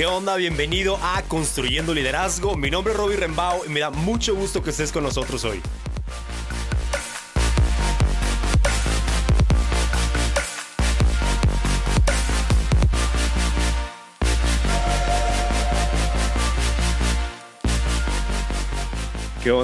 ¿Qué onda? Bienvenido a Construyendo Liderazgo. Mi nombre es Robbie Rembao y me da mucho gusto que estés con nosotros hoy.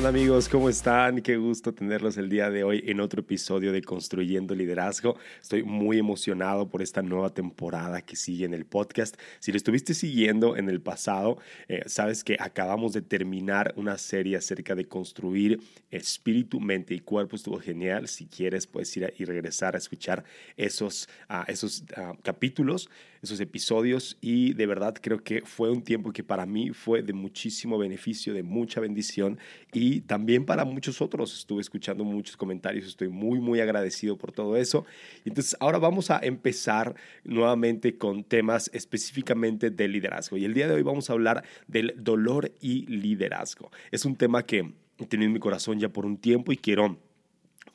¿Qué onda amigos? ¿Cómo están? Qué gusto tenerlos el día de hoy en otro episodio de Construyendo Liderazgo. Estoy muy emocionado por esta nueva temporada que sigue en el podcast. Si lo estuviste siguiendo en el pasado, eh, sabes que acabamos de terminar una serie acerca de construir espíritu, mente y cuerpo. Estuvo genial. Si quieres, puedes ir y regresar a escuchar esos, uh, esos uh, capítulos esos episodios y de verdad creo que fue un tiempo que para mí fue de muchísimo beneficio, de mucha bendición y también para muchos otros. Estuve escuchando muchos comentarios, estoy muy, muy agradecido por todo eso. Entonces ahora vamos a empezar nuevamente con temas específicamente de liderazgo y el día de hoy vamos a hablar del dolor y liderazgo. Es un tema que he tenido en mi corazón ya por un tiempo y quiero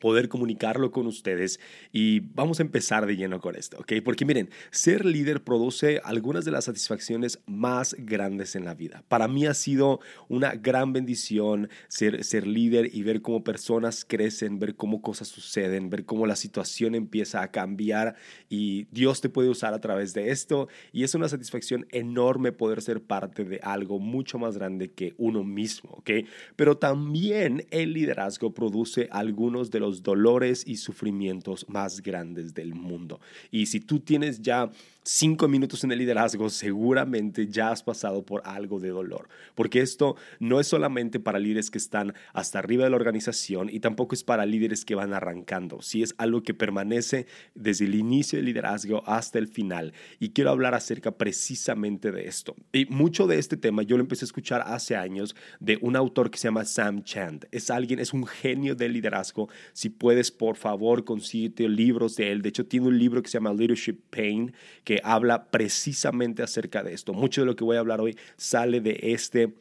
poder comunicarlo con ustedes y vamos a empezar de lleno con esto, ¿ok? Porque miren, ser líder produce algunas de las satisfacciones más grandes en la vida. Para mí ha sido una gran bendición ser, ser líder y ver cómo personas crecen, ver cómo cosas suceden, ver cómo la situación empieza a cambiar y Dios te puede usar a través de esto y es una satisfacción enorme poder ser parte de algo mucho más grande que uno mismo, ¿ok? Pero también el liderazgo produce algunos de los dolores y sufrimientos más grandes del mundo. Y si tú tienes ya cinco minutos en el liderazgo, seguramente ya has pasado por algo de dolor, porque esto no es solamente para líderes que están hasta arriba de la organización y tampoco es para líderes que van arrancando, si es algo que permanece desde el inicio del liderazgo hasta el final. Y quiero hablar acerca precisamente de esto. Y mucho de este tema yo lo empecé a escuchar hace años de un autor que se llama Sam Chand. Es alguien, es un genio del liderazgo. Si puedes, por favor, consíguete libros de él. De hecho, tiene un libro que se llama Leadership Pain, que habla precisamente acerca de esto. Mucho de lo que voy a hablar hoy sale de este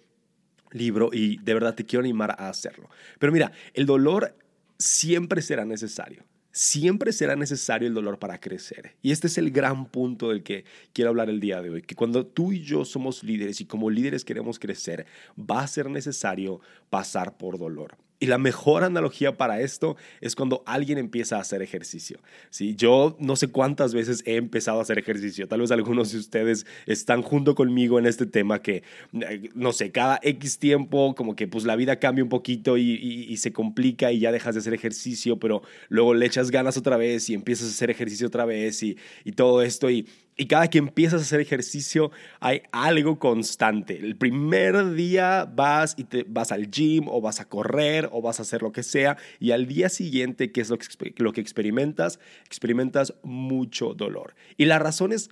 libro y de verdad te quiero animar a hacerlo. Pero mira, el dolor siempre será necesario. Siempre será necesario el dolor para crecer. Y este es el gran punto del que quiero hablar el día de hoy, que cuando tú y yo somos líderes y como líderes queremos crecer, va a ser necesario pasar por dolor. Y la mejor analogía para esto es cuando alguien empieza a hacer ejercicio. ¿sí? Yo no sé cuántas veces he empezado a hacer ejercicio. Tal vez algunos de ustedes están junto conmigo en este tema que, eh, no sé, cada X tiempo como que pues la vida cambia un poquito y, se complica y ya dejas de hacer ejercicio, pero luego le echas ganas otra vez y empiezas a hacer ejercicio otra vez y, y todo esto. Y, y cada que empiezas a hacer ejercicio hay algo constante. El primer día vas y te vas al gym o vas a correr o vas a hacer lo que sea y al día siguiente, ¿qué es lo que, lo que experimentas? Experimentas mucho dolor. Y la razón es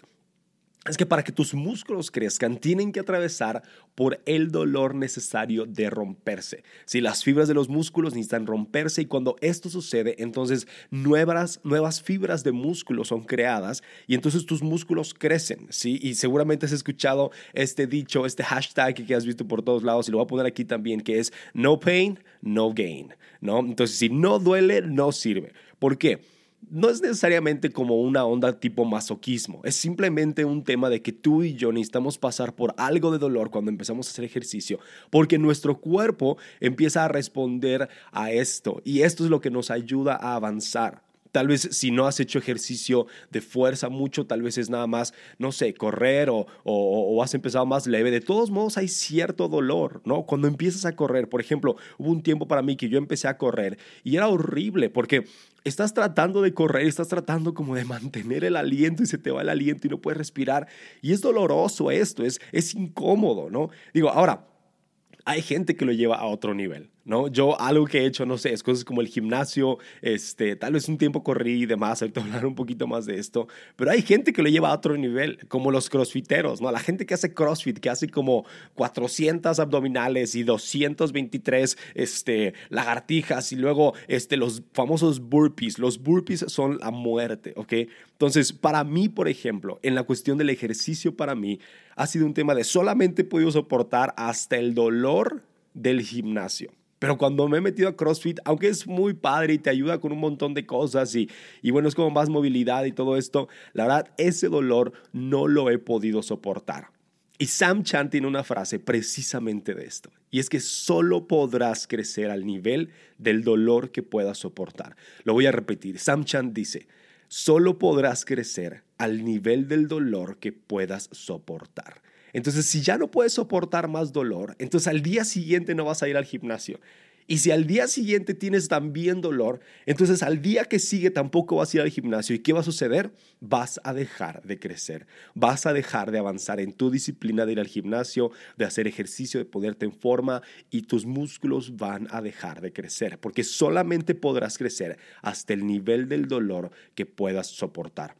es que para que tus músculos crezcan tienen que atravesar por el dolor necesario de romperse. Si las fibras de los músculos necesitan romperse y cuando esto sucede, entonces nuevas, nuevas fibras de músculo son creadas y entonces tus músculos crecen, ¿sí? Y seguramente has escuchado este dicho, este hashtag que has visto por todos lados y lo voy a poner aquí también, que es no pain, no gain, ¿no? Entonces, si no duele, no sirve. ¿Por qué? No es necesariamente como una onda tipo masoquismo, es simplemente un tema de que tú y yo necesitamos pasar por algo de dolor cuando empezamos a hacer ejercicio, porque nuestro cuerpo empieza a responder a esto y esto es lo que nos ayuda a avanzar. Tal vez si no has hecho ejercicio de fuerza mucho, tal vez es nada más, no sé, correr o, o, has empezado más leve. De todos modos hay cierto dolor, ¿no? Cuando empiezas a correr, por ejemplo, hubo un tiempo para mí que yo empecé a correr y era horrible porque estás tratando de correr, estás tratando como de mantener el aliento y se te va el aliento y no puedes respirar. Y es doloroso esto, es, es incómodo, ¿no? Digo, ahora, hay gente que lo lleva a otro nivel. ¿no? Yo algo que he hecho, no sé, es cosas como el gimnasio, este, tal vez un tiempo corrí y demás, ahorita hablar un poquito más de esto, pero hay gente que lo lleva a otro nivel, como los crossfiteros, ¿no? La gente que hace crossfit, que hace como 400 abdominales y 223 este, lagartijas y luego este, los famosos burpees, los burpees son la muerte, ¿ok? Entonces, para mí, por ejemplo, en la cuestión del ejercicio, para mí, ha sido un tema de solamente he podido soportar hasta el dolor del gimnasio. Pero cuando me he metido a CrossFit, aunque es muy padre y te ayuda con un montón de cosas y, y bueno, es como más movilidad y todo esto, la verdad, ese dolor no lo he podido soportar. Y Sam Chan tiene una frase precisamente de esto, y es que solo podrás crecer al nivel del dolor que puedas soportar. Lo voy a repetir, Sam Chan dice, solo podrás crecer al nivel del dolor que puedas soportar. Entonces, si ya no puedes soportar más dolor, entonces al día siguiente no vas a ir al gimnasio. Y si al día siguiente tienes también dolor, entonces al día que sigue tampoco vas a ir al gimnasio. ¿Y qué va a suceder? Vas a dejar de crecer, vas a dejar de avanzar en tu disciplina de ir al gimnasio, de hacer ejercicio, de ponerte en forma y tus músculos van a dejar de crecer, porque solamente podrás crecer hasta el nivel del dolor que puedas soportar.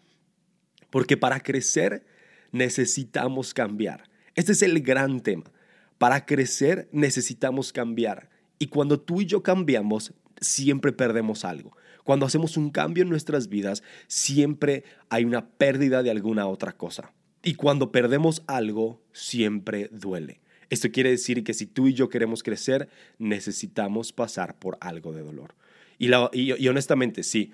Porque para crecer necesitamos cambiar. Este es el gran tema. Para crecer necesitamos cambiar. Y cuando tú y yo cambiamos, siempre perdemos algo. Cuando hacemos un cambio en nuestras vidas, siempre hay una pérdida de alguna otra cosa. Y cuando perdemos algo, siempre duele. Esto quiere decir que si tú y yo queremos crecer, necesitamos pasar por algo de dolor. Y, honestamente, sí,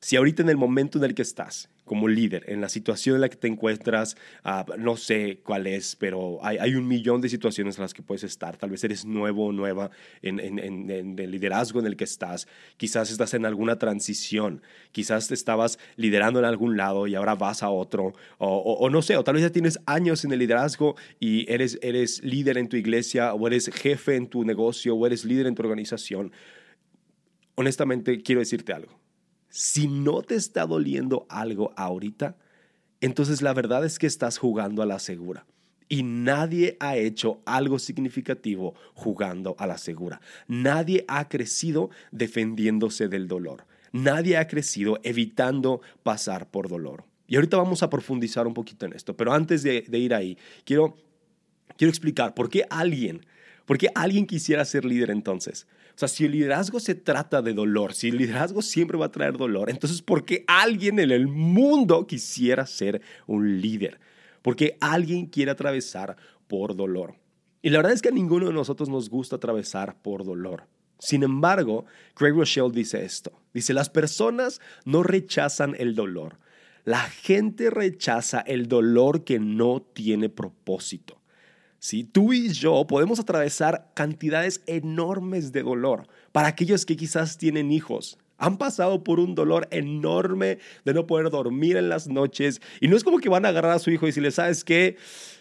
si ahorita en el momento en el que estás, como líder, en la situación en la que te encuentras, ah, no sé cuál es, pero hay, un millón de situaciones en las que puedes estar. Tal vez eres nuevo o nueva en, el liderazgo en el que estás. Quizás estás en alguna transición. Quizás estabas liderando en algún lado y ahora vas a otro. O, no sé, o tal vez ya tienes años en el liderazgo y eres, eres líder en tu iglesia o eres jefe en tu negocio o eres líder en tu organización. Honestamente, quiero decirte algo si no te está doliendo algo ahorita, entonces la verdad es que estás jugando a la segura. Y nadie ha hecho algo significativo jugando a la segura. Nadie ha crecido defendiéndose del dolor. Nadie ha crecido evitando pasar por dolor. Y ahorita vamos a profundizar un poquito en esto. Pero antes de, ir ahí, quiero, quiero explicar por qué alguien, por qué alguien quisiera ser líder entonces. O sea, si el liderazgo se trata de dolor, si el liderazgo siempre va a traer dolor, entonces ¿por qué alguien en el mundo quisiera ser un líder? Porque alguien quiere atravesar por dolor. Y la verdad es que a ninguno de nosotros nos gusta atravesar por dolor. Sin embargo, Craig Rochelle dice esto. Dice, las personas no rechazan el dolor. La gente rechaza el dolor que no tiene propósito. Si Tú y yo podemos atravesar cantidades enormes de dolor. Para aquellos que quizás tienen hijos, han pasado por un dolor enorme de no poder dormir en las noches. Y no es como que van a agarrar a su hijo y decirle, ¿sabes qué?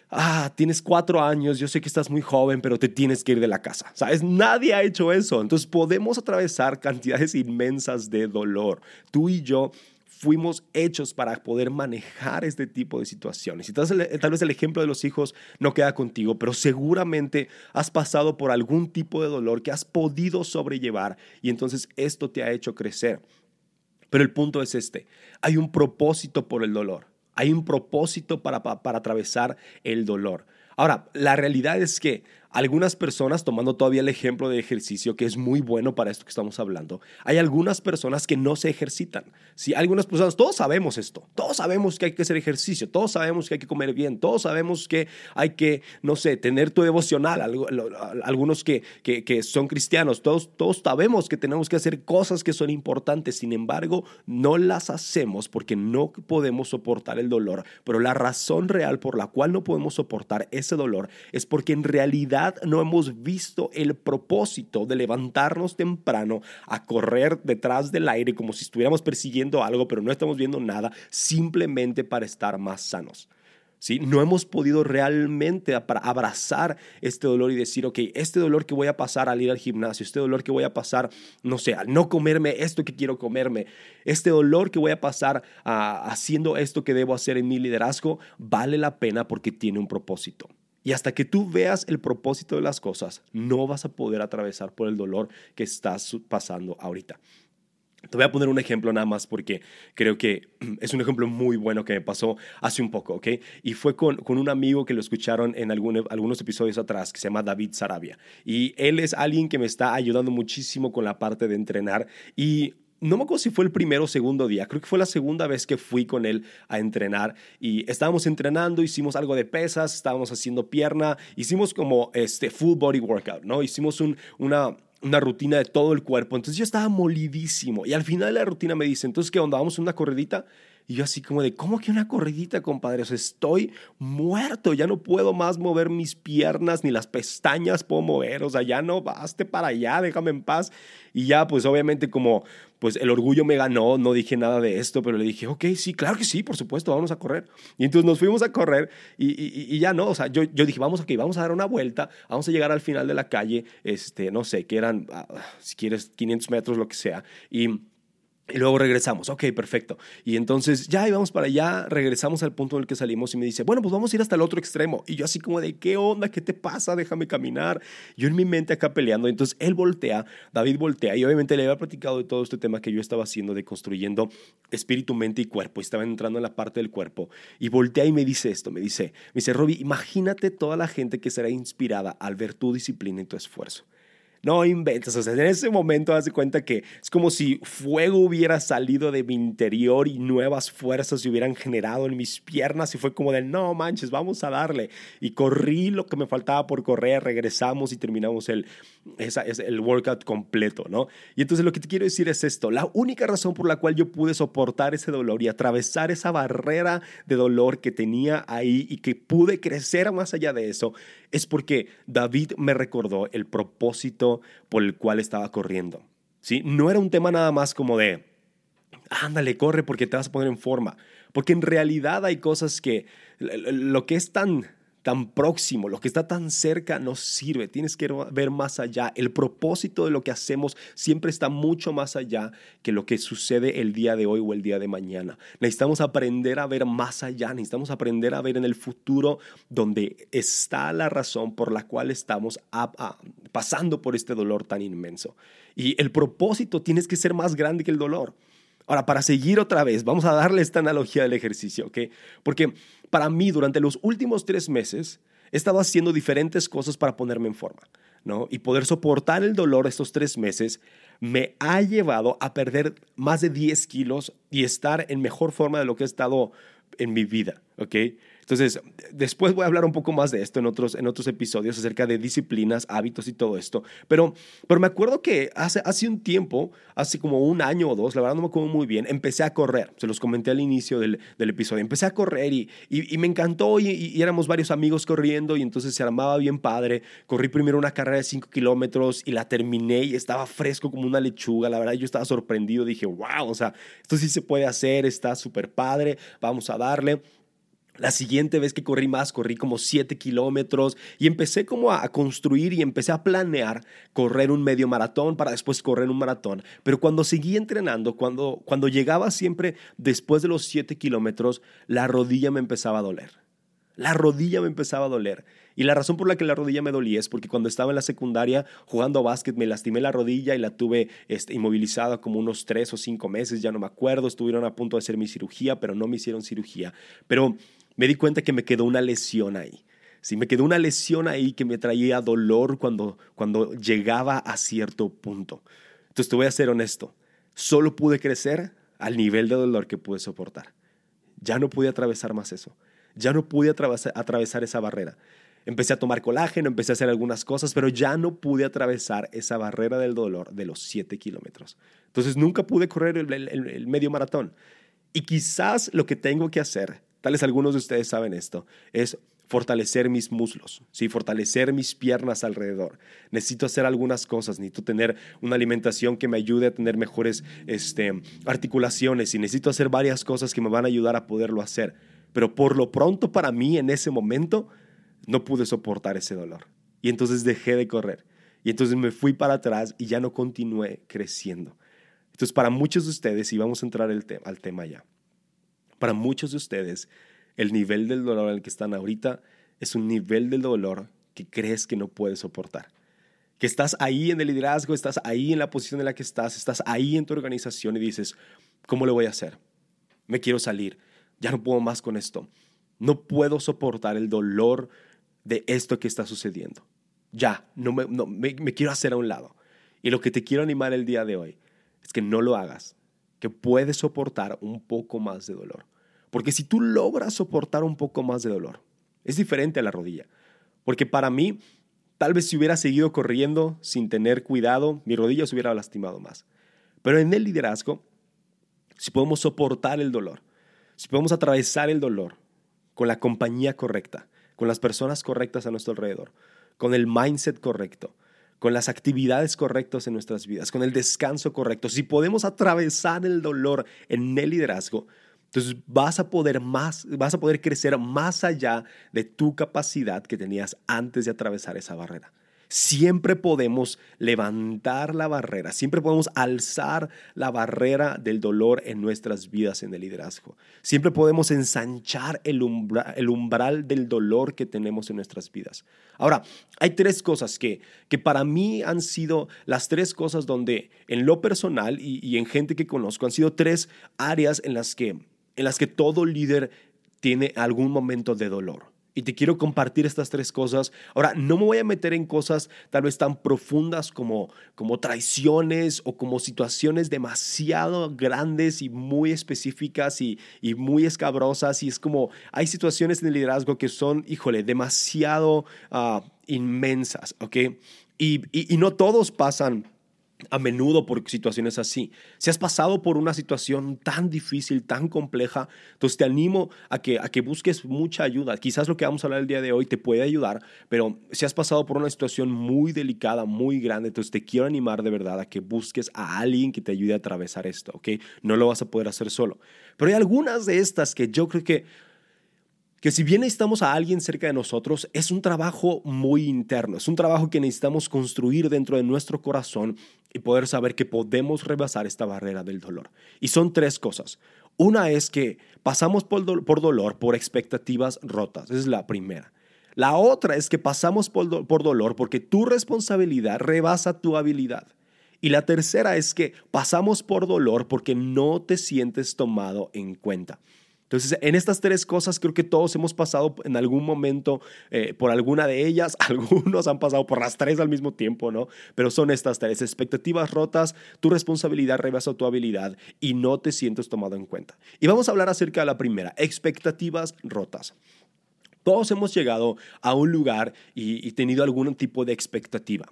Ah, tienes cuatro años, yo sé que estás muy joven, pero te tienes que ir de la casa. ¿Sabes? Nadie ha hecho eso. Entonces podemos atravesar cantidades inmensas de dolor. Tú y yo fuimos hechos para poder manejar este tipo de situaciones. Y tal vez, tal vez el ejemplo de los hijos no queda contigo, pero seguramente has pasado por algún tipo de dolor que has podido sobrellevar y entonces esto te ha hecho crecer. Pero el punto es este, hay un propósito por el dolor, hay un propósito para, para atravesar el dolor. Ahora, la realidad es que algunas personas, tomando todavía el ejemplo de ejercicio, que es muy bueno para esto que estamos hablando, hay algunas personas que no se ejercitan. Si algunas personas, todos sabemos esto, todos sabemos que hay que hacer ejercicio, todos sabemos que hay que comer bien, todos sabemos que hay que, no sé, tener tu devocional, algunos que, que, son cristianos, todos, todos sabemos que tenemos que hacer cosas que son importantes, sin embargo, no las hacemos porque no podemos soportar el dolor, pero la razón real por la cual no podemos soportar ese dolor es porque en realidad no hemos visto el propósito de levantarnos temprano a correr detrás del aire como si estuviéramos persiguiendo algo, pero no estamos viendo nada, simplemente para estar más sanos. ¿Sí? No hemos podido realmente abrazar este dolor y decir, ok, este dolor que voy a pasar al ir al gimnasio, este dolor que voy a pasar, no sé, al no comerme esto que quiero comerme, este dolor que voy a pasar haciendo esto que debo hacer en mi liderazgo, vale la pena porque tiene un propósito. Y hasta que tú veas el propósito de las cosas, no vas a poder atravesar por el dolor que estás pasando ahorita. Te voy a poner un ejemplo nada más porque creo que es un ejemplo muy bueno que me pasó hace un poco, ¿ok? Y fue con, con un amigo que lo escucharon en algunos episodios atrás, que se llama David Sarabia. Y él es alguien que me está ayudando muchísimo con la parte de entrenar. Y no me acuerdo si fue el primero o segundo día, creo que fue la segunda vez que fui con él a entrenar y estábamos entrenando, hicimos algo de pesas, estábamos haciendo pierna, hicimos como este full body workout, ¿no? Hicimos una, una rutina de todo el cuerpo, entonces yo estaba molidísimo y al final de la rutina me dice, entonces, ¿qué onda? ¿Vamos una corredita? Y yo así como de, ¿cómo que una corridita, compadre? O sea, estoy muerto, ya no puedo más mover mis piernas, ni las pestañas puedo mover, o sea, ya no, baste para allá, déjame en paz. Y ya, pues obviamente como, pues el orgullo me ganó, no dije nada de esto, pero le dije, ok, sí, claro que sí, por supuesto, vamos a correr. Y entonces nos fuimos a correr y, y, ya no, o sea, yo, yo dije, vamos, ok, vamos a dar una vuelta, vamos a llegar al final de la calle, este, no sé, que eran, ah, si quieres, 500 metros, lo que sea. Y y luego regresamos, ok, perfecto. Y entonces ya íbamos para allá, regresamos al punto en el que salimos y me dice, bueno, pues vamos a ir hasta el otro extremo. Y yo así como de, ¿qué onda? ¿Qué te pasa? Déjame caminar. Yo en mi mente acá peleando. Entonces él voltea, David voltea y obviamente le había platicado de todo este tema que yo estaba haciendo de construyendo espíritu, mente y cuerpo. Estaba entrando en la parte del cuerpo. Y voltea y me dice esto, me dice, me dice, Robbie, imagínate toda la gente que será inspirada al ver tu disciplina y tu esfuerzo. No inventas, o sea, en ese momento das cuenta que es como si fuego hubiera salido de mi interior y nuevas fuerzas se hubieran generado en mis piernas y fue como de, no manches, vamos a darle. Y corrí lo que me faltaba por correr, regresamos y terminamos el, el workout completo, ¿no? Y entonces lo que te quiero decir es esto, la única razón por la cual yo pude soportar ese dolor y atravesar esa barrera de dolor que tenía ahí y que pude crecer más allá de eso es porque David me recordó el propósito por el cual estaba corriendo. ¿sí? No era un tema nada más como de, ándale, corre porque te vas a poner en forma. Porque en realidad hay cosas que lo que es tan tan próximo, lo que está tan cerca nos sirve. Tienes que ver más allá. El propósito de lo que hacemos siempre está mucho más allá que lo que sucede el día de hoy o el día de mañana. Necesitamos aprender a ver más allá, necesitamos aprender a ver en el futuro donde está la razón por la cual estamos pasando por este dolor tan inmenso. Y el propósito tienes que ser más grande que el dolor. Ahora, para seguir otra vez, vamos a darle esta analogía del ejercicio, ¿ok? Porque para mí, durante los últimos tres meses, he estado haciendo diferentes cosas para ponerme en forma, ¿no? Y poder soportar el dolor estos tres meses me ha llevado a perder más de 10 kilos y estar en mejor forma de lo que he estado en mi vida, ¿ok? Entonces, después voy a hablar un poco más de esto en otros, en otros episodios acerca de disciplinas, hábitos y todo esto. Pero, pero me acuerdo que hace, hace un tiempo, hace como un año o dos, la verdad no me acuerdo muy bien, empecé a correr. Se los comenté al inicio del, del episodio. Empecé a correr y, y, me encantó y, y, éramos varios amigos corriendo y entonces se armaba bien padre. Corrí primero una carrera de 5 kilómetros y la terminé y estaba fresco como una lechuga. La verdad yo estaba sorprendido. Dije, wow, o sea, esto sí se puede hacer, está súper padre, vamos a darle. La siguiente vez que corrí más, corrí como 7 kilómetros y empecé como a, construir y empecé a planear correr un medio maratón para después correr un maratón. Pero cuando seguí entrenando, cuando, cuando llegaba siempre después de los 7 kilómetros, la rodilla me empezaba a doler. La rodilla me empezaba a doler. Y la razón por la que la rodilla me dolía es porque cuando estaba en la secundaria jugando a básquet me lastimé la rodilla y la tuve este, inmovilizada como unos tres o cinco meses, ya no me acuerdo. Estuvieron a punto de hacer mi cirugía, pero no me hicieron cirugía. Pero me di cuenta que me quedó una lesión ahí. Sí, me quedó una lesión ahí que me traía dolor cuando, cuando llegaba a cierto punto. Entonces te voy a ser honesto, solo pude crecer al nivel de dolor que pude soportar. Ya no pude atravesar más eso. Ya no pude atravesar, esa barrera. Empecé a tomar colágeno, empecé a hacer algunas cosas, pero ya no pude atravesar esa barrera del dolor de los 7 kilómetros. Entonces nunca pude correr el medio maratón. Y quizás lo que tengo que hacer Tal vez algunos de ustedes saben esto, es fortalecer mis muslos, ¿sí? fortalecer mis piernas alrededor. Necesito hacer algunas cosas, necesito tener una alimentación que me ayude a tener mejores este, articulaciones y necesito hacer varias cosas que me van a ayudar a poderlo hacer. Pero por lo pronto para mí en ese momento no pude soportar ese dolor. Y entonces dejé de correr. Y entonces me fui para atrás y ya no continué creciendo. Entonces para muchos de ustedes, y vamos a entrar al tema ya, para muchos de ustedes, el nivel del dolor en que están ahorita es un nivel del dolor que crees que no puedes soportar. Que estás ahí en el liderazgo, estás ahí en la posición en la que estás, estás ahí en tu organización y dices, ¿cómo lo voy a hacer? Me quiero salir, ya no puedo más con esto. No puedo soportar el dolor de esto que está sucediendo. Ya, no me quiero hacer a un lado. Y lo que te quiero animar el día de hoy es que no lo hagas, que puedes soportar un poco más de dolor. Porque si tú logras soportar un poco más de dolor, es diferente a la rodilla. Porque para mí, tal vez si hubiera seguido corriendo sin tener cuidado, mi rodilla se hubiera lastimado más. Pero en el liderazgo, si podemos soportar el dolor, si podemos atravesar el dolor con la compañía correcta, con las personas correctas a nuestro alrededor, con el mindset correcto, con las actividades correctas en nuestras vidas, con el descanso correcto, si podemos atravesar el dolor en el liderazgo, entonces vas a poder más, vas a poder crecer más allá de tu capacidad que tenías antes de atravesar esa barrera. Siempre podemos levantar la barrera, siempre podemos alzar la barrera del dolor en nuestras vidas en el liderazgo. Siempre podemos ensanchar el, umbral del dolor que tenemos en nuestras vidas. Ahora, hay tres cosas que, que para mí han sido las tres cosas donde en lo personal y, y en gente que conozco han sido tres áreas en las que, en las que todo líder tiene algún momento de dolor y te quiero compartir estas tres cosas. Ahora, no me voy a meter en cosas tal vez tan profundas como, como traiciones o como situaciones demasiado grandes y muy específicas y, y muy escabrosas. Y es como, hay situaciones en el liderazgo que son, híjole, demasiado uh, inmensas, ¿ok? Y, y, y no todos pasan a menudo por situaciones así. Si has pasado por una situación tan difícil, tan compleja, entonces te animo a que, a que busques mucha ayuda. Quizás lo que vamos a hablar el día de hoy te puede ayudar, pero si has pasado por una situación muy delicada, muy grande, entonces te quiero animar de verdad a que busques a alguien que te ayude a atravesar esto, ¿ok? No lo vas a poder hacer solo. Pero hay algunas de estas que yo creo que que si bien necesitamos a alguien cerca de nosotros, es un trabajo muy interno, es un trabajo que necesitamos construir dentro de nuestro corazón y poder saber que podemos rebasar esta barrera del dolor. Y son tres cosas. Una es que pasamos por, dolor por expectativas rotas, esa es la primera. La otra es que pasamos por, por dolor porque tu responsabilidad rebasa tu habilidad. Y la tercera es que pasamos por dolor porque no te sientes tomado en cuenta. Entonces, en estas tres cosas creo que todos hemos pasado en algún momento eh, por alguna de ellas, algunos han pasado por las tres al mismo tiempo, ¿no? Pero son estas tres, expectativas rotas, tu responsabilidad rebasa tu habilidad y no te sientes tomado en cuenta. Y vamos a hablar acerca de la primera, expectativas rotas. Todos hemos llegado a un lugar y, y tenido algún tipo de expectativa.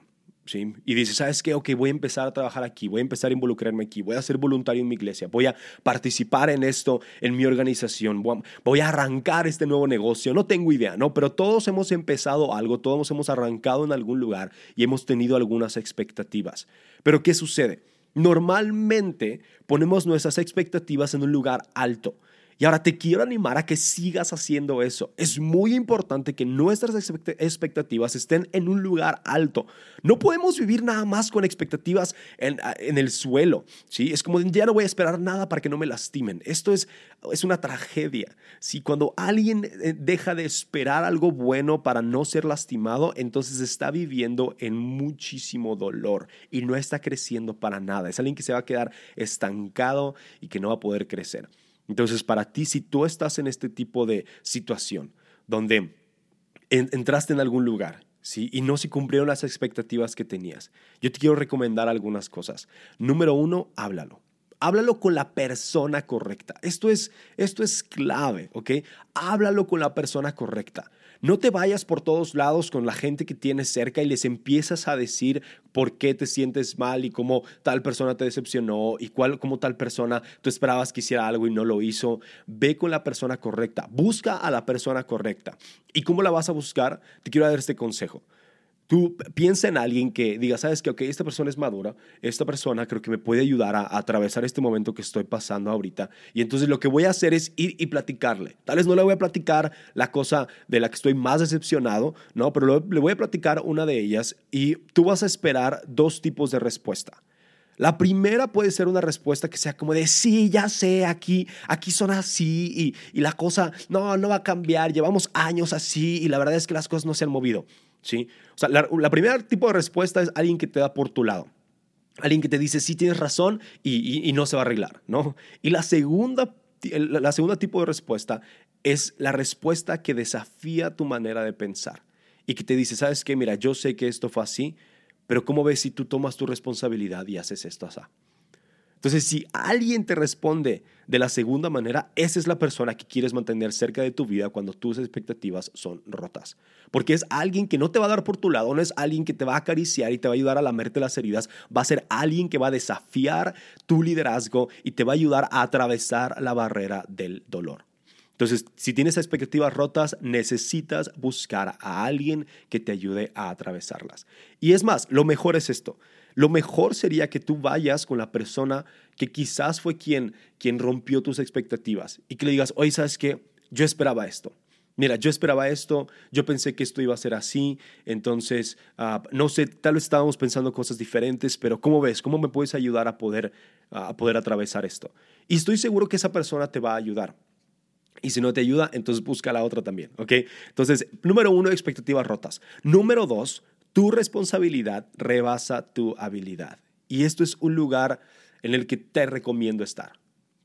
Y dice, ¿sabes qué? Ok, voy a empezar a trabajar aquí, voy a empezar a involucrarme aquí, voy a ser voluntario en mi iglesia, voy a participar en esto, en mi organización, voy a arrancar este nuevo negocio, no tengo idea, ¿no? Pero todos hemos empezado algo, todos hemos arrancado en algún lugar y hemos tenido algunas expectativas. Pero ¿qué sucede? Normalmente ponemos nuestras expectativas en un lugar alto. Y ahora te quiero animar a que sigas haciendo eso. Es muy importante que nuestras expectativas estén en un lugar alto. No podemos vivir nada más con expectativas en, el suelo. ¿sí? Es como, ya no voy a esperar nada para que no me lastimen. Esto es, es una tragedia. Si Cuando alguien eh, deja de esperar algo bueno para no ser lastimado, entonces está viviendo en muchísimo dolor y no está creciendo para nada. Es alguien que se va a quedar estancado y que no va a poder crecer. Entonces, para ti, si tú estás en este tipo de situación donde entraste en algún lugar ¿sí? y no se cumplieron las expectativas que tenías, yo te quiero recomendar algunas cosas. Número uno, háblalo. Háblalo con la persona correcta. Esto es, esto es clave, ¿ok? Háblalo con la persona correcta. No te vayas por todos lados con la gente que tienes cerca y les empiezas a decir por qué te sientes mal y cómo tal persona te decepcionó y cuál, cómo tal persona tú esperabas que hiciera algo y no lo hizo. Ve con la persona correcta, busca a la persona correcta. ¿Y cómo la vas a buscar? Te quiero dar este consejo. Tú piensa en alguien que diga, sabes que, ok, esta persona es madura, esta persona creo que me puede ayudar a, atravesar este momento que estoy pasando ahorita. Y entonces lo que voy a hacer es ir y platicarle. Tal vez no le voy a platicar la cosa de la que estoy más decepcionado, ¿no? Pero le voy a platicar una de ellas y tú vas a esperar dos tipos de respuesta. La primera puede ser una respuesta que sea como de, sí, ya sé, aquí, aquí son así y, y la cosa, no, no va a cambiar, llevamos años así y la verdad es que las cosas no se han movido. ¿Sí? O sea, la, primera tipo de respuesta es alguien que te da por tu lado. Alguien que te dice, sí, tienes razón y, no se va a arreglar, ¿no? Y la segunda, la segunda tipo de respuesta es la respuesta que desafía tu manera de pensar y que te dice, ¿sabes qué? Mira, yo sé que esto fue así, pero ¿cómo ves si tú tomas tu responsabilidad y haces esto así? Entonces, si alguien te responde de la segunda manera, esa es la persona que quieres mantener cerca de tu vida cuando tus expectativas son rotas. Porque es alguien que no te va a dar por tu lado, no es alguien que te va a acariciar y te va a ayudar a lamerte las heridas, va a ser alguien que va a desafiar tu liderazgo y te va a ayudar a atravesar la barrera del dolor. Entonces, si tienes expectativas rotas, necesitas buscar a alguien que te ayude a atravesarlas. Y es más, lo mejor es esto. Lo mejor sería que tú vayas con la persona que quizás fue quien, quien rompió tus expectativas y que le digas, oye, ¿sabes qué? Yo esperaba esto. Mira, yo esperaba esto, yo pensé que esto iba a ser así, entonces, ah, no sé, tal vez estábamos pensando cosas diferentes, pero ¿cómo ves? ¿Cómo me puedes ayudar a poder, a poder atravesar esto? Y estoy seguro que esa persona te va a ayudar. Y si no te ayuda, entonces busca la otra también, ¿ok? Entonces, número uno, expectativas rotas. Número dos, tu responsabilidad rebasa tu habilidad. Y esto es un lugar en el que te recomiendo estar.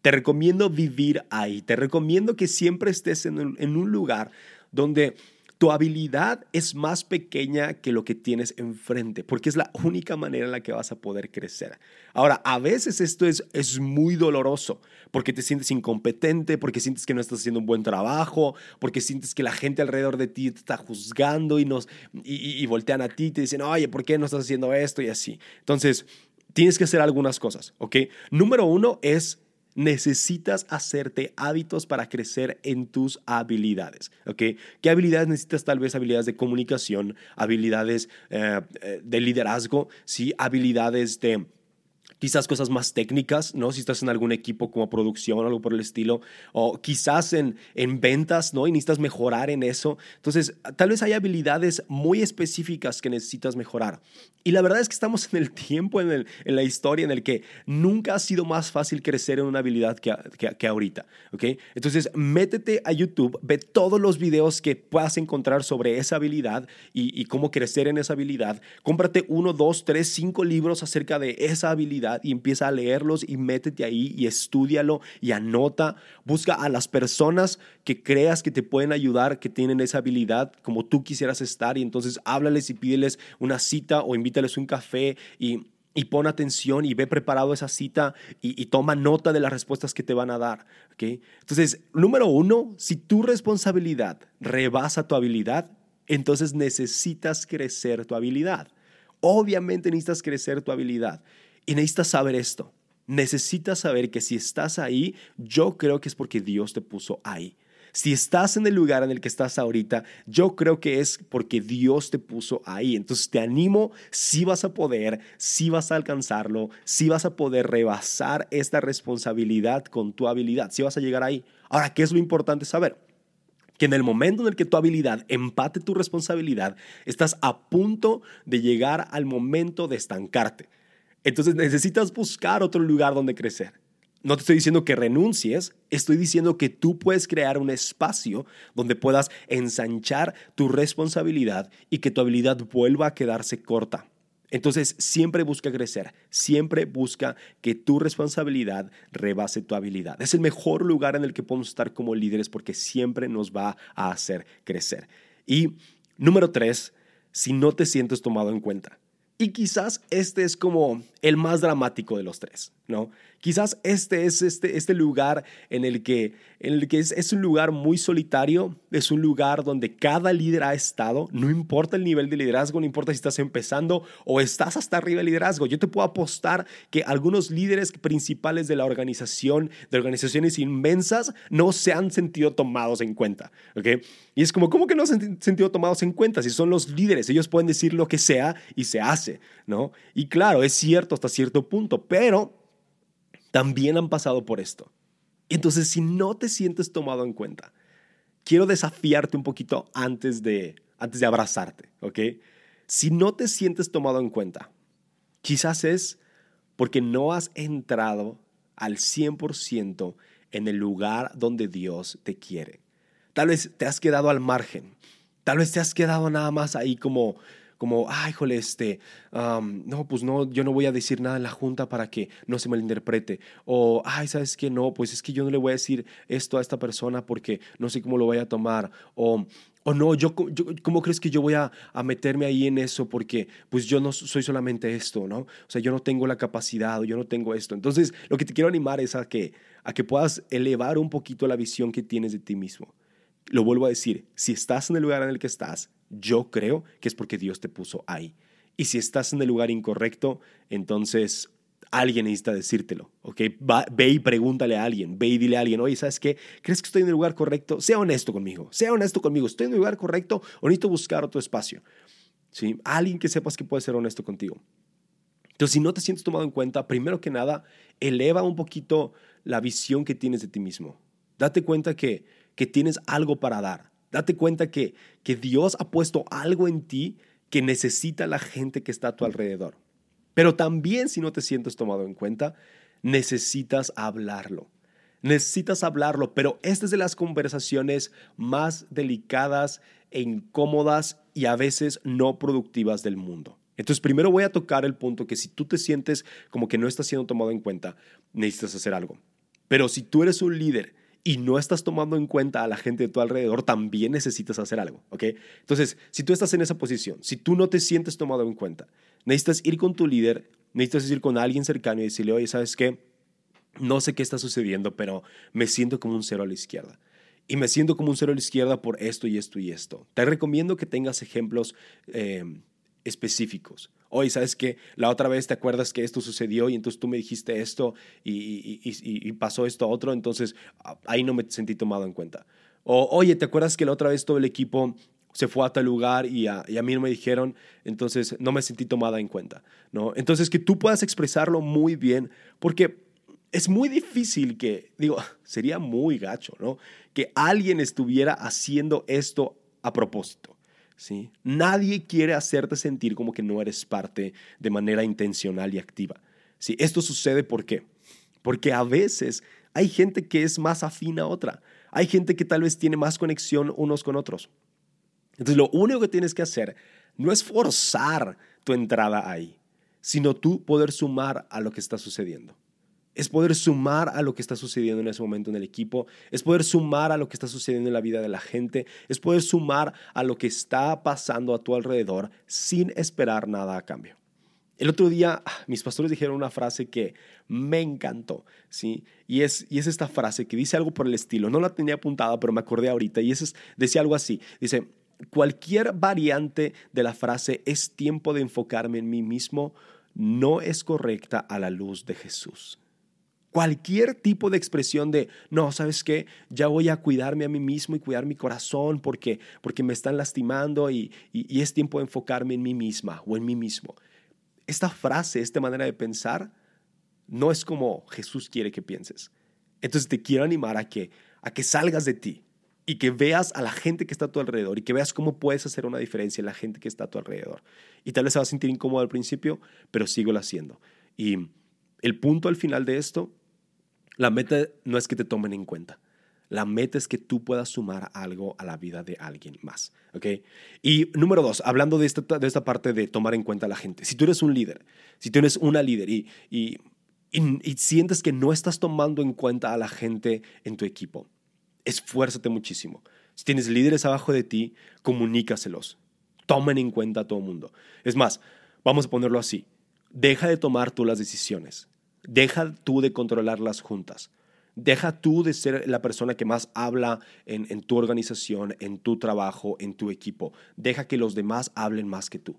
Te recomiendo vivir ahí. Te recomiendo que siempre estés en un, lugar donde tu habilidad es más pequeña que lo que tienes enfrente, porque es la única manera en la que vas a poder crecer. Ahora, a veces esto es, es muy doloroso, porque te sientes incompetente, porque sientes que no estás haciendo un buen trabajo, porque sientes que la gente alrededor de ti te está juzgando y, nos, y, y voltean a ti y te dicen, oye, ¿por qué no estás haciendo esto? Y así. Entonces, tienes que hacer algunas cosas, ¿ok? Número uno es necesitas hacerte hábitos para crecer en tus habilidades. ¿ok? ¿Qué habilidades necesitas? Tal vez habilidades de comunicación, habilidades eh, eh, de liderazgo, ¿sí? habilidades de quizás cosas más técnicas, ¿no? Si estás en algún equipo como producción o algo por el estilo, o quizás en, en ventas, ¿no? Y necesitas mejorar en eso. Entonces, tal vez hay habilidades muy específicas que necesitas mejorar. Y la verdad es que estamos en el tiempo, en, el, en la historia, en el que nunca ha sido más fácil crecer en una habilidad que, que, ahorita, ¿ok? Entonces, métete a YouTube, ve todos los videos que puedas encontrar sobre esa habilidad y, y cómo crecer en esa habilidad. Cómprate uno, dos, tres, cinco libros acerca de esa habilidad y empieza a leerlos y métete ahí y estudialo y anota. Busca a las personas que creas que te pueden ayudar, que tienen esa habilidad como tú quisieras estar y entonces háblales y pídeles una cita o invítales un café y, y pon atención y ve preparado esa cita y, toma nota de las respuestas que te van a dar. ¿okay? Entonces, número uno, si tu responsabilidad rebasa tu habilidad, entonces necesitas crecer tu habilidad. Obviamente necesitas crecer tu habilidad. Y necesitas saber esto. Necesitas saber que si estás ahí, yo creo que es porque Dios te puso ahí. Si estás en el lugar en el que estás ahorita, yo creo que es porque Dios te puso ahí. Entonces te animo, si vas a poder, si vas a alcanzarlo, si vas a poder rebasar esta responsabilidad con tu habilidad, si vas a llegar ahí. Ahora, ¿qué es lo importante saber? que en el momento en el que tu habilidad empate tu responsabilidad, estás a punto de llegar al momento de estancarte. Entonces necesitas buscar otro lugar donde crecer. No te estoy diciendo que renuncies, estoy diciendo que tú puedes crear un espacio donde puedas ensanchar tu responsabilidad y que tu habilidad vuelva a quedarse corta. Entonces siempre busca crecer, siempre busca que tu responsabilidad rebase tu habilidad. Es el mejor lugar en el que podemos estar como líderes porque siempre nos va a hacer crecer. Y número tres, si no te sientes tomado en cuenta. Y quizás este es como el más dramático de los tres, ¿no? Quizás este es este, este lugar en el que, en el que es, un lugar muy solitario, es un lugar donde cada líder ha estado, no importa el nivel de liderazgo, no importa si estás empezando o estás hasta arriba del liderazgo. Yo te puedo apostar que algunos líderes principales de la organización, de organizaciones inmensas, no se han sentido tomados en cuenta, ¿ok? Y es como, ¿cómo que no se han sentido tomados en cuenta? Si son los líderes, ellos pueden decir lo que sea y se hace, ¿no? Y claro, es cierto hasta cierto punto, pero también han pasado por esto. Entonces, si no te sientes tomado en cuenta, quiero desafiarte un poquito antes de, antes de abrazarte, ¿ok? Si no te sientes tomado en cuenta, quizás es porque no has entrado al 100% en el lugar donde Dios te quiere. Tal vez te has quedado al margen. Tal vez te has quedado nada más ahí como como, ay, jole, este, no, pues no, yo no voy a decir nada en la junta para que no se malinterprete. O, ay, ¿sabes qué? No, pues es que yo no le voy a decir esto a esta persona porque no sé cómo lo vaya a tomar. O, o no, yo, ¿cómo crees que yo voy a, a, meterme ahí en eso? Porque pues yo no soy solamente esto, ¿no? O sea, yo no tengo la capacidad o yo no tengo esto. Entonces, lo que te quiero animar es a que, a que puedas elevar un poquito la visión que tienes de ti mismo. Lo vuelvo a decir, si estás en el lugar en el que estás, yo creo que es porque Dios te puso ahí. Y si estás en el lugar incorrecto, entonces alguien necesita decírtelo, ¿ok? ve y pregúntale a alguien, ve y dile a alguien, oye, ¿sabes qué? ¿Crees que estoy en el lugar correcto? Sea honesto conmigo, sea honesto conmigo, ¿estoy en el lugar correcto o necesito buscar otro espacio? ¿Sí? Alguien que sepas que puede ser honesto contigo. Entonces, si no te sientes tomado en cuenta, primero que nada, eleva un poquito la visión que tienes de ti mismo. Date cuenta que, que tienes algo para dar. Date cuenta que, que Dios ha puesto algo en ti que necesita la gente que está a tu alrededor. Pero también si no te sientes tomado en cuenta, necesitas hablarlo. Necesitas hablarlo, pero esta es de las conversaciones más delicadas e incómodas y a veces no productivas del mundo. Entonces, primero voy a tocar el punto que si tú te sientes como que no estás siendo tomado en cuenta, necesitas hacer algo. Pero si tú eres un líder y no estás tomando en cuenta a la gente de tu alrededor, también necesitas hacer algo, ¿ok? Entonces, si tú estás en esa posición, si tú no te sientes tomado en cuenta, necesitas ir con tu líder, necesitas ir con alguien cercano y decirle, oye, ¿sabes qué? No sé qué está sucediendo, pero me siento como un cero a la izquierda. Y me siento como un cero a la izquierda por esto y esto y esto. Te recomiendo que tengas ejemplos eh, específicos. Oye, ¿sabes qué? La otra vez te acuerdas que esto sucedió y entonces tú me dijiste esto y, pasó esto otro, entonces ah, ahí no me sentí tomado en cuenta. O, oye, ¿te acuerdas que la otra vez todo el equipo se fue a tal lugar y a, y a, mí no me dijeron, entonces no me sentí tomada en cuenta, ¿no? Entonces que tú puedas expresarlo muy bien, porque es muy difícil que, digo, sería muy gacho, ¿no? Que alguien estuviera haciendo esto a propósito. ¿Sí? Nadie quiere hacerte sentir como que no eres parte de manera intencional y activa. ¿sí? Esto sucede ¿por? Porque a veces hay gente que es más afín a otra. Hay gente que tal vez tiene más conexión unos con otros. Entonces lo único que tienes que hacer no es forzar tu entrada ahí, sino tú poder sumar a lo que está sucediendo es poder sumar a lo que está sucediendo en ese momento en el equipo, es poder sumar a lo que está sucediendo en la vida de la gente, es poder sumar a lo que está pasando a tu alrededor sin esperar nada a cambio. El otro día ah, mis pastores dijeron una frase que me encantó, ¿sí? Y es, y es esta frase que dice algo por el estilo, no la tenía apuntada, pero me acordé ahorita, y es, decía algo así, dice, cualquier variante de la frase es tiempo de enfocarme en mí mismo, no es correcta a la luz de Jesús. Cualquier tipo de expresión de, no, ¿sabes qué? Ya voy a cuidarme a mí mismo y cuidar mi corazón porque, porque me están lastimando y, y, es tiempo de enfocarme en mí misma o en mí mismo. Esta frase, esta manera de pensar, no es como Jesús quiere que pienses. Entonces te quiero animar a que, a que salgas de ti y que veas a la gente que está a tu alrededor y que veas cómo puedes hacer una diferencia en la gente que está a tu alrededor. Y tal vez se va a sentir incómodo al principio, pero síguelo haciendo. Y el punto al final de esto la meta no es que te tomen en cuenta. La meta es que tú puedas sumar algo a la vida de alguien más. ¿ok? Y número dos, hablando de esta, de esta parte de tomar en cuenta a la gente. Si tú eres un líder, si tú eres una líder y, y, y, sientes que no estás tomando en cuenta a la gente en tu equipo, esfuérzate muchísimo. Si tienes líderes abajo de ti, comunícaselos. Tomen en cuenta a todo el mundo. Es más, vamos a ponerlo así. Deja de tomar tú las decisiones. Deja tú de controlar las juntas. Deja tú de ser la persona que más habla en, tu organización, en tu trabajo, en tu equipo. Deja que los demás hablen más que tú.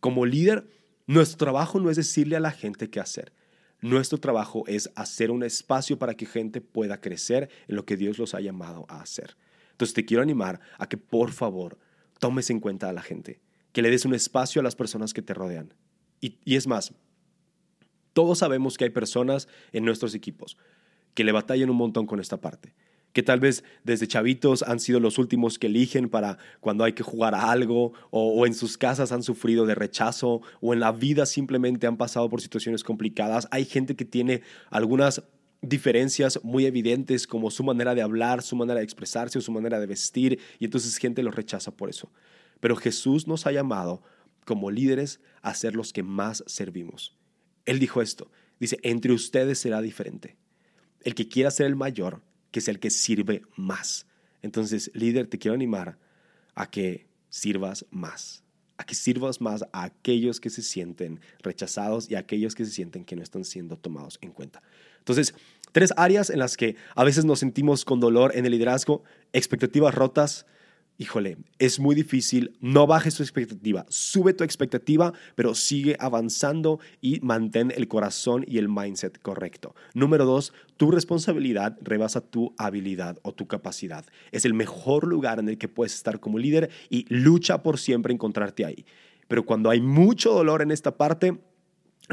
Como líder, nuestro trabajo no es decirle a la gente qué hacer. Nuestro trabajo es hacer un espacio para que gente pueda crecer en lo que Dios los ha llamado a hacer. Entonces te quiero animar a que por favor tomes en cuenta a la gente, que le des un espacio a las personas que te rodean. y es más, todos sabemos que hay personas en nuestros equipos que le batallan un montón con esta parte que tal vez desde chavitos han sido los últimos que eligen para cuando hay que jugar a algo, o, en sus casas han sufrido de rechazo, o en la vida simplemente han pasado por situaciones complicadas. Hay gente que tiene algunas diferencias muy evidentes como su manera de hablar, su manera de expresarse o su manera de vestir, y entonces gente los rechaza por eso. Pero Jesús nos ha llamado como líderes a ser los que más servimos. Él dijo esto, dice, entre ustedes será diferente. El que quiera ser el mayor, que es el que sirve más. Entonces, líder, te quiero animar a que sirvas más, a que sirvas más a aquellos que se sienten rechazados y a aquellos que se sienten que no están siendo tomados en cuenta. Entonces, tres áreas en las que a veces nos sentimos con dolor en el liderazgo, expectativas rotas, híjole, es muy difícil, no bajes tu expectativa, sube tu expectativa, pero sigue avanzando y mantén el corazón y el mindset correcto. Número dos, tu responsabilidad rebasa tu habilidad o tu capacidad. Es el mejor lugar en el que puedes estar como líder y lucha por siempre encontrarte ahí. Pero cuando hay mucho dolor en esta parte,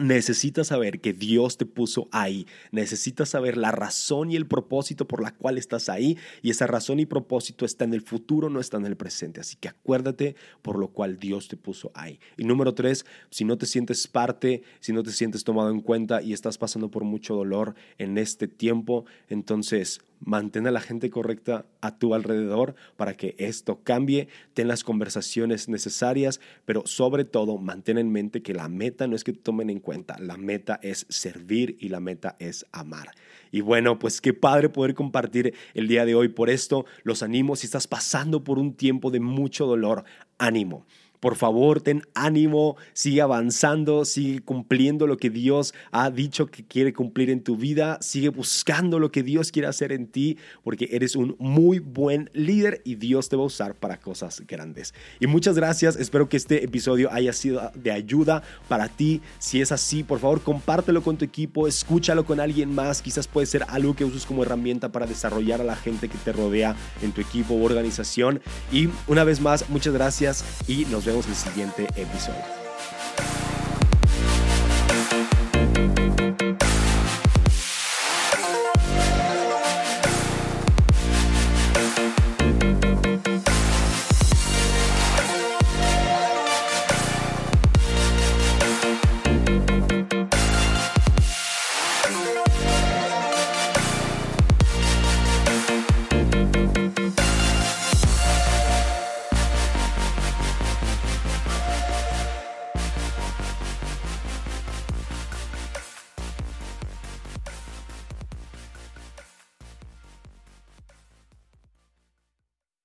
Necesitas saber que Dios te puso ahí. Necesitas saber la razón y el propósito por la cual estás ahí. Y esa razón y propósito está en el futuro, no está en el presente. Así que acuérdate por lo cual Dios te puso ahí. Y número tres, si no te sientes parte, si no te sientes tomado en cuenta y estás pasando por mucho dolor en este tiempo, entonces mantén a la gente correcta a tu alrededor para que esto cambie, ten las conversaciones necesarias, pero sobre todo mantén en mente que la meta no es que te tomen en cuenta, la meta es servir y la meta es amar. Y bueno, pues qué padre poder compartir el día de hoy por esto. Los animo si estás pasando por un tiempo de mucho dolor, ánimo. Por favor, ten ánimo, sigue avanzando, sigue cumpliendo lo que Dios ha dicho que quiere cumplir en tu vida, sigue buscando lo que Dios quiere hacer en ti, porque eres un muy buen líder y Dios te va a usar para cosas grandes. Y muchas gracias, espero que este episodio haya sido de ayuda para ti. Si es así, por favor, compártelo con tu equipo, escúchalo con alguien más, quizás puede ser algo que uses como herramienta para desarrollar a la gente que te rodea en tu equipo u organización. Y una vez más, muchas gracias y nos en el siguiente episodio.